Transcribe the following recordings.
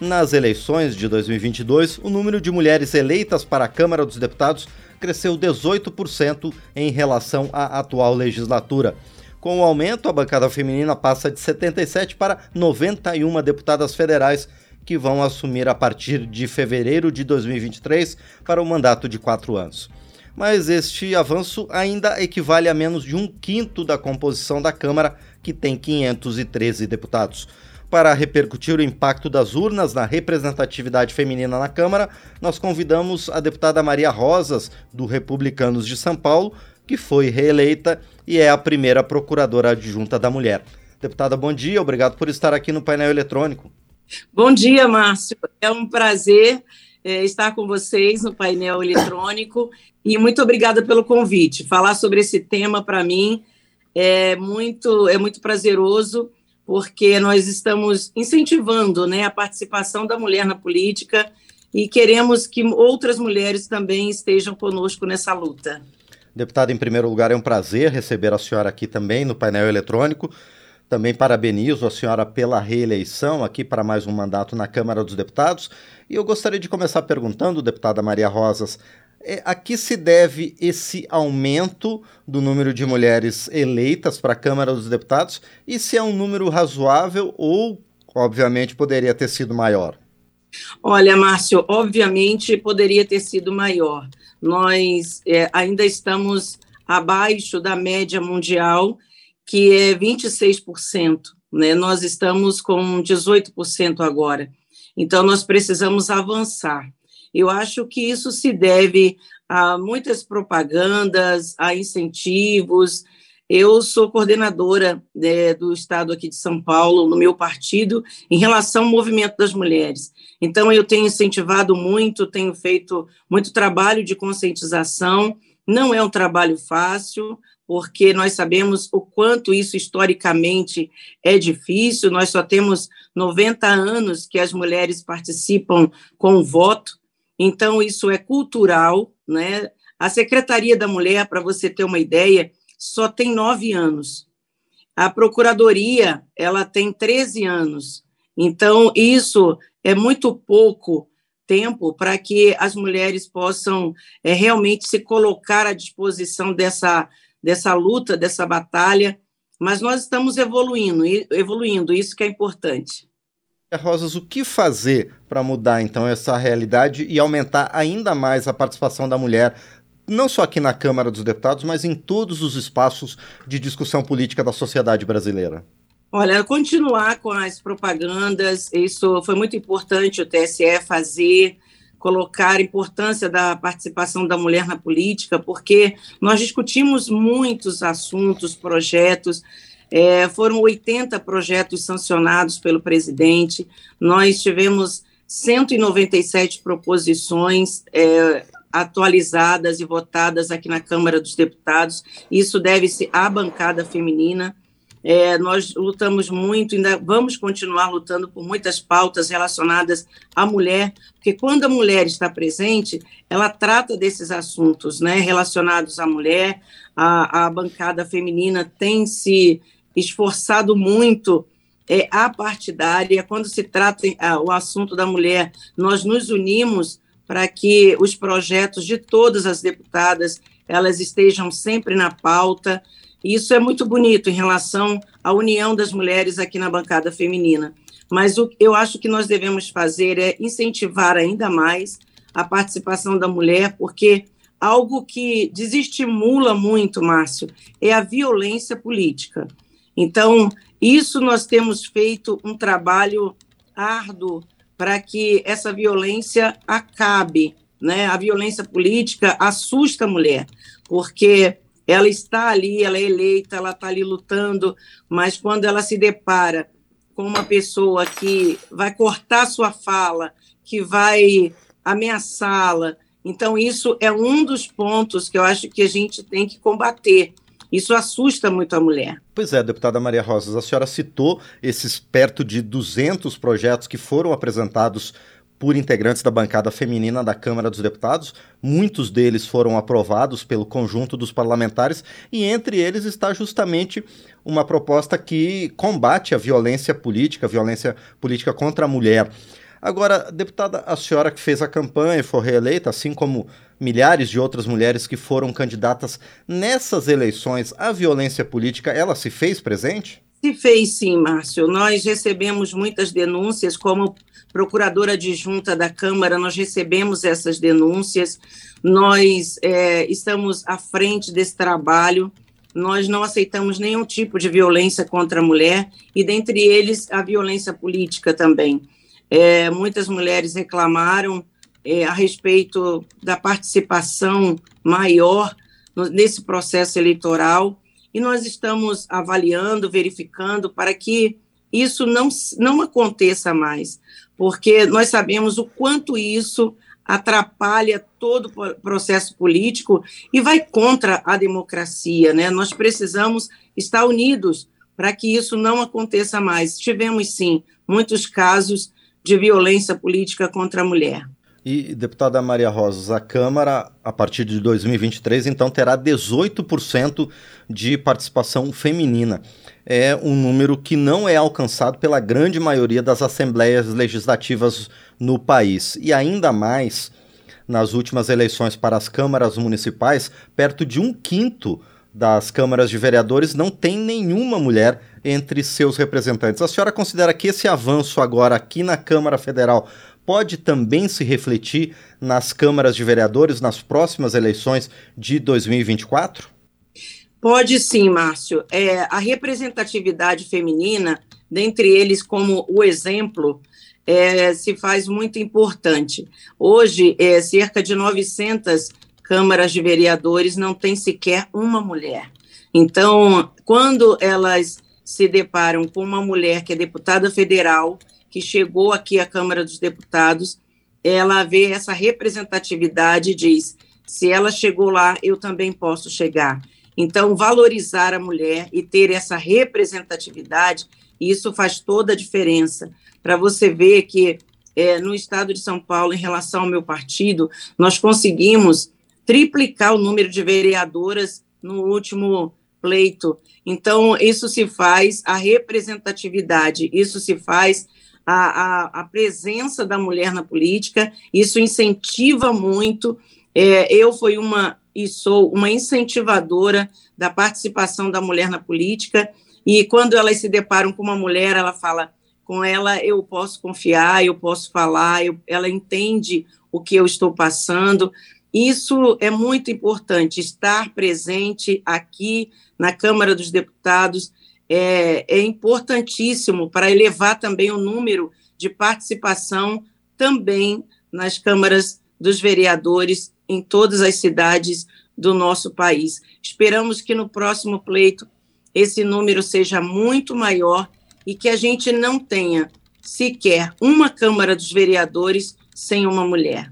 Nas eleições de 2022, o número de mulheres eleitas para a Câmara dos Deputados cresceu 18% em relação à atual legislatura. Com o aumento, a bancada feminina passa de 77 para 91 deputadas federais que vão assumir a partir de fevereiro de 2023 para o um mandato de quatro anos. Mas este avanço ainda equivale a menos de um quinto da composição da Câmara, que tem 513 deputados. Para repercutir o impacto das urnas na representatividade feminina na Câmara, nós convidamos a deputada Maria Rosas, do Republicanos de São Paulo, que foi reeleita e é a primeira procuradora adjunta da mulher. Deputada, bom dia, obrigado por estar aqui no painel eletrônico. Bom dia, Márcio. É um prazer é, estar com vocês no painel eletrônico e muito obrigada pelo convite. Falar sobre esse tema para mim é muito é muito prazeroso porque nós estamos incentivando né, a participação da mulher na política e queremos que outras mulheres também estejam conosco nessa luta. Deputada, em primeiro lugar, é um prazer receber a senhora aqui também no painel eletrônico. Também parabenizo a senhora pela reeleição aqui para mais um mandato na Câmara dos Deputados. E eu gostaria de começar perguntando, deputada Maria Rosas, a que se deve esse aumento do número de mulheres eleitas para a Câmara dos Deputados e se é um número razoável ou, obviamente, poderia ter sido maior? Olha, Márcio, obviamente poderia ter sido maior. Nós é, ainda estamos abaixo da média mundial, que é 26%. Né? Nós estamos com 18% agora. Então, nós precisamos avançar. Eu acho que isso se deve a muitas propagandas, a incentivos. Eu sou coordenadora né, do Estado aqui de São Paulo, no meu partido, em relação ao movimento das mulheres. Então, eu tenho incentivado muito, tenho feito muito trabalho de conscientização. Não é um trabalho fácil, porque nós sabemos o quanto isso historicamente é difícil. Nós só temos 90 anos que as mulheres participam com o voto, então, isso é cultural, né? A Secretaria da Mulher, para você ter uma ideia, só tem nove anos. A Procuradoria, ela tem 13 anos. Então, isso é muito pouco tempo para que as mulheres possam é, realmente se colocar à disposição dessa, dessa luta, dessa batalha. Mas nós estamos evoluindo, evoluindo, isso que é importante. Rosas, o que fazer para mudar então essa realidade e aumentar ainda mais a participação da mulher, não só aqui na Câmara dos Deputados, mas em todos os espaços de discussão política da sociedade brasileira? Olha, continuar com as propagandas, isso foi muito importante o TSE fazer, colocar a importância da participação da mulher na política, porque nós discutimos muitos assuntos, projetos, é, foram 80 projetos sancionados pelo presidente, nós tivemos 197 proposições é, atualizadas e votadas aqui na Câmara dos Deputados, isso deve-se à bancada feminina. É, nós lutamos muito, ainda vamos continuar lutando por muitas pautas relacionadas à mulher, porque quando a mulher está presente, ela trata desses assuntos né, relacionados à mulher, a, a bancada feminina tem se esforçado muito é, a partidária. Quando se trata a, o assunto da mulher, nós nos unimos para que os projetos de todas as deputadas elas estejam sempre na pauta. E isso é muito bonito em relação à união das mulheres aqui na bancada feminina. Mas o eu acho que nós devemos fazer é incentivar ainda mais a participação da mulher, porque algo que desestimula muito, Márcio, é a violência política. Então, isso nós temos feito um trabalho árduo para que essa violência acabe. Né? A violência política assusta a mulher, porque ela está ali, ela é eleita, ela está ali lutando, mas quando ela se depara com uma pessoa que vai cortar sua fala, que vai ameaçá-la, então isso é um dos pontos que eu acho que a gente tem que combater. Isso assusta muito a mulher. Pois é, deputada Maria Rosas, a senhora citou esses perto de 200 projetos que foram apresentados por integrantes da bancada feminina da Câmara dos Deputados. Muitos deles foram aprovados pelo conjunto dos parlamentares e entre eles está justamente uma proposta que combate a violência política, a violência política contra a mulher. Agora, deputada, a senhora que fez a campanha e foi reeleita, assim como milhares de outras mulheres que foram candidatas nessas eleições, a violência política, ela se fez presente? Se fez sim, Márcio. Nós recebemos muitas denúncias, como procuradora adjunta da Câmara, nós recebemos essas denúncias, nós é, estamos à frente desse trabalho, nós não aceitamos nenhum tipo de violência contra a mulher, e dentre eles a violência política também. É, muitas mulheres reclamaram é, a respeito da participação maior no, nesse processo eleitoral, e nós estamos avaliando, verificando para que isso não, não aconteça mais, porque nós sabemos o quanto isso atrapalha todo o processo político e vai contra a democracia, né? Nós precisamos estar unidos para que isso não aconteça mais. Tivemos, sim, muitos casos de violência política contra a mulher. E, deputada Maria Rosas, a Câmara, a partir de 2023, então terá 18% de participação feminina. É um número que não é alcançado pela grande maioria das assembleias legislativas no país. E ainda mais, nas últimas eleições para as câmaras municipais, perto de um quinto das câmaras de vereadores não tem nenhuma mulher entre seus representantes. A senhora considera que esse avanço agora aqui na Câmara Federal pode também se refletir nas câmaras de vereadores nas próximas eleições de 2024? Pode sim, Márcio. É, a representatividade feminina, dentre eles como o exemplo, é, se faz muito importante. Hoje, é, cerca de 900 câmaras de vereadores não tem sequer uma mulher. Então, quando elas se deparam com uma mulher que é deputada federal, que chegou aqui à Câmara dos Deputados, ela vê essa representatividade e diz: se ela chegou lá, eu também posso chegar. Então, valorizar a mulher e ter essa representatividade, isso faz toda a diferença. Para você ver que é, no estado de São Paulo, em relação ao meu partido, nós conseguimos triplicar o número de vereadoras no último pleito. Então, isso se faz a representatividade, isso se faz a, a, a presença da mulher na política, isso incentiva muito. É, eu fui uma e sou uma incentivadora da participação da mulher na política, e quando elas se deparam com uma mulher, ela fala: com ela eu posso confiar, eu posso falar, eu, ela entende o que eu estou passando. Isso é muito importante, estar presente aqui na Câmara dos Deputados é, é importantíssimo para elevar também o número de participação também nas câmaras dos vereadores em todas as cidades do nosso país. Esperamos que no próximo pleito esse número seja muito maior e que a gente não tenha sequer uma Câmara dos Vereadores sem uma mulher.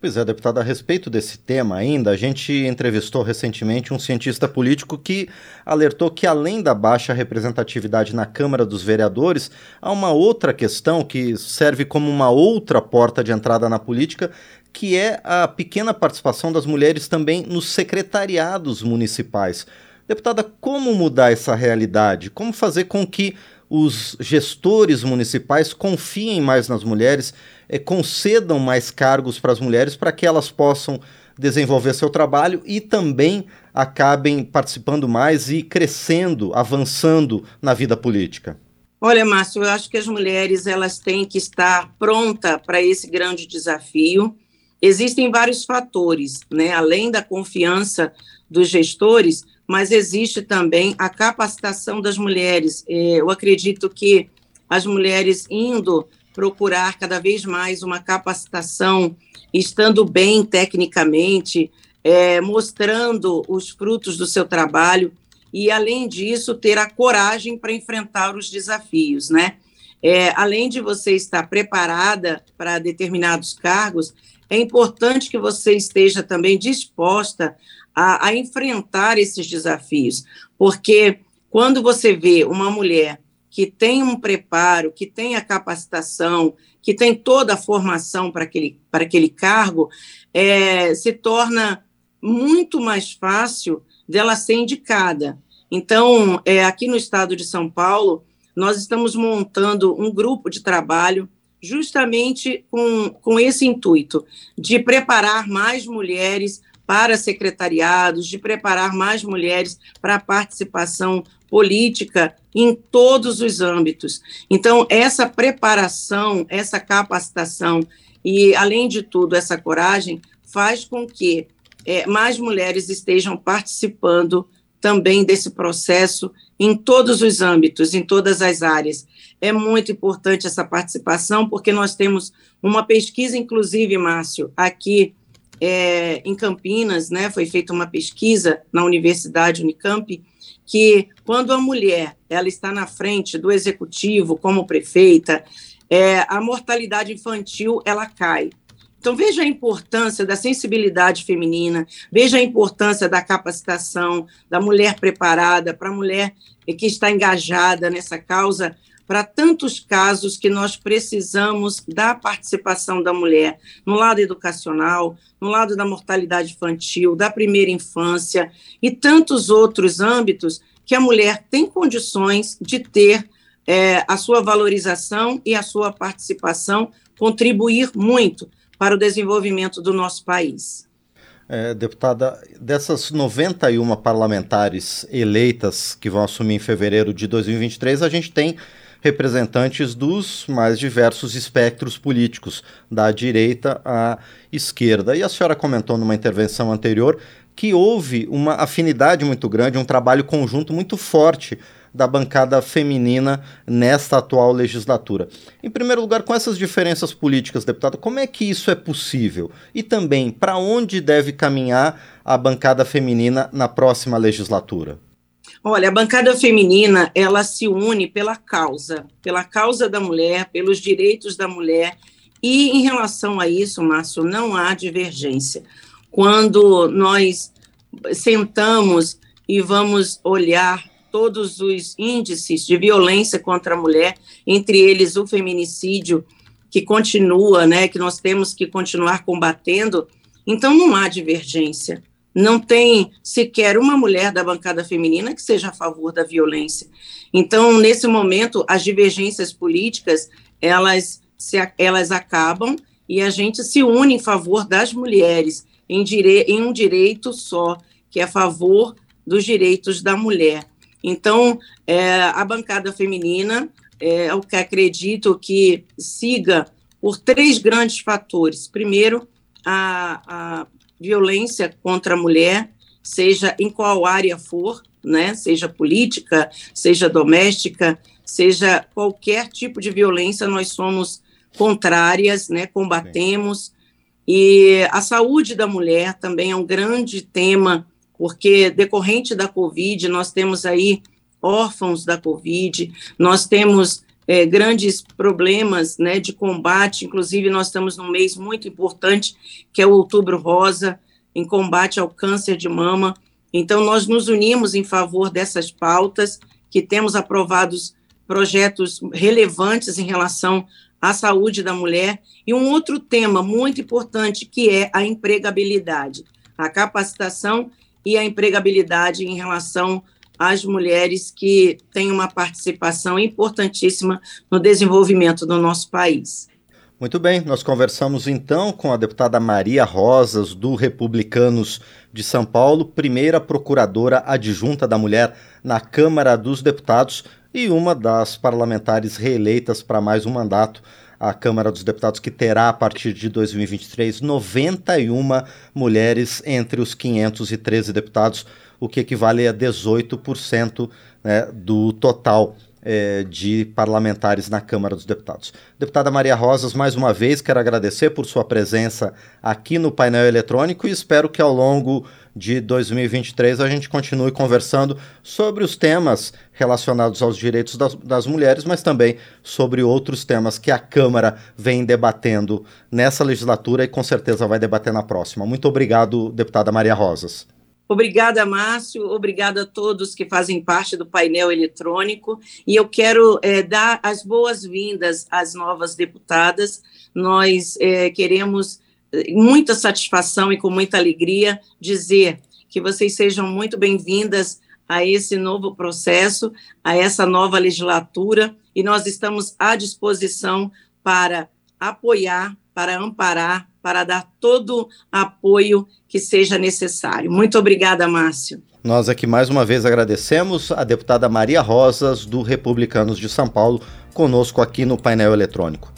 Pois é, deputada, a respeito desse tema ainda, a gente entrevistou recentemente um cientista político que alertou que, além da baixa representatividade na Câmara dos Vereadores, há uma outra questão que serve como uma outra porta de entrada na política, que é a pequena participação das mulheres também nos secretariados municipais. Deputada, como mudar essa realidade? Como fazer com que os gestores municipais confiem mais nas mulheres, é, concedam mais cargos para as mulheres para que elas possam desenvolver seu trabalho e também acabem participando mais e crescendo, avançando na vida política? Olha, Márcio, eu acho que as mulheres elas têm que estar pronta para esse grande desafio. Existem vários fatores, né? Além da confiança dos gestores, mas existe também a capacitação das mulheres. É, eu acredito que as mulheres indo procurar cada vez mais uma capacitação, estando bem tecnicamente, é, mostrando os frutos do seu trabalho e, além disso, ter a coragem para enfrentar os desafios, né? É, além de você estar preparada para determinados cargos, é importante que você esteja também disposta a, a enfrentar esses desafios, porque quando você vê uma mulher que tem um preparo, que tem a capacitação, que tem toda a formação para aquele, para aquele cargo, é, se torna muito mais fácil dela ser indicada. Então, é, aqui no estado de São Paulo, nós estamos montando um grupo de trabalho justamente com, com esse intuito de preparar mais mulheres para secretariados, de preparar mais mulheres para a participação política em todos os âmbitos. Então, essa preparação, essa capacitação e, além de tudo, essa coragem faz com que é, mais mulheres estejam participando também desse processo em todos os âmbitos, em todas as áreas. É muito importante essa participação, porque nós temos uma pesquisa, inclusive, Márcio, aqui é, em Campinas, né, foi feita uma pesquisa na Universidade Unicamp, que quando a mulher ela está na frente do executivo como prefeita, é, a mortalidade infantil ela cai. Então, veja a importância da sensibilidade feminina, veja a importância da capacitação, da mulher preparada, para a mulher que está engajada nessa causa, para tantos casos que nós precisamos da participação da mulher, no lado educacional, no lado da mortalidade infantil, da primeira infância e tantos outros âmbitos que a mulher tem condições de ter é, a sua valorização e a sua participação, contribuir muito para o desenvolvimento do nosso país. É, deputada, dessas 91 parlamentares eleitas que vão assumir em fevereiro de 2023, a gente tem representantes dos mais diversos espectros políticos, da direita à esquerda. E a senhora comentou numa intervenção anterior que houve uma afinidade muito grande, um trabalho conjunto muito forte da bancada feminina nesta atual legislatura. Em primeiro lugar, com essas diferenças políticas, deputado, como é que isso é possível? E também, para onde deve caminhar a bancada feminina na próxima legislatura? Olha, a bancada feminina, ela se une pela causa, pela causa da mulher, pelos direitos da mulher, e em relação a isso, Márcio, não há divergência. Quando nós sentamos e vamos olhar todos os índices de violência contra a mulher, entre eles o feminicídio, que continua, né, que nós temos que continuar combatendo, então não há divergência. Não tem sequer uma mulher da bancada feminina que seja a favor da violência. Então, nesse momento, as divergências políticas, elas, se, elas acabam e a gente se une em favor das mulheres, em, dire, em um direito só, que é a favor dos direitos da mulher. Então, é, a bancada feminina é o que acredito que siga por três grandes fatores. Primeiro, a, a violência contra a mulher, seja em qual área for, né, seja política, seja doméstica, seja qualquer tipo de violência, nós somos contrárias, né, combatemos. E a saúde da mulher também é um grande tema porque decorrente da Covid, nós temos aí órfãos da Covid, nós temos é, grandes problemas né, de combate, inclusive nós estamos num mês muito importante, que é o Outubro Rosa, em combate ao câncer de mama. Então, nós nos unimos em favor dessas pautas, que temos aprovados projetos relevantes em relação à saúde da mulher, e um outro tema muito importante, que é a empregabilidade, a capacitação e a empregabilidade em relação às mulheres que têm uma participação importantíssima no desenvolvimento do nosso país. Muito bem, nós conversamos então com a deputada Maria Rosas, do Republicanos de São Paulo, primeira procuradora adjunta da mulher na Câmara dos Deputados e uma das parlamentares reeleitas para mais um mandato a Câmara dos Deputados, que terá a partir de 2023 91 mulheres entre os 513 deputados, o que equivale a 18% né, do total é, de parlamentares na Câmara dos Deputados. Deputada Maria Rosas, mais uma vez quero agradecer por sua presença aqui no painel eletrônico e espero que ao longo de 2023 a gente continue conversando sobre os temas relacionados aos direitos das, das, mulheres, mas também sobre outros temas que a Câmara vem debatendo nessa legislatura e com certeza vai debater na próxima. Muito obrigado, deputada Maria Rosas. Obrigada, Márcio. Obrigada a todos que fazem parte do painel eletrônico. E eu quero é, dar as boas-vindas às novas deputadas. Nós é, queremos muita satisfação e com muita alegria dizer que vocês sejam muito bem-vindas a esse novo processo, a essa nova legislatura, e nós estamos à disposição para apoiar, para amparar, para dar todo apoio que seja necessário. Muito obrigada, Márcio. Nós aqui mais uma vez agradecemos a deputada Maria Rosas, do Republicanos de São Paulo, conosco aqui no painel eletrônico.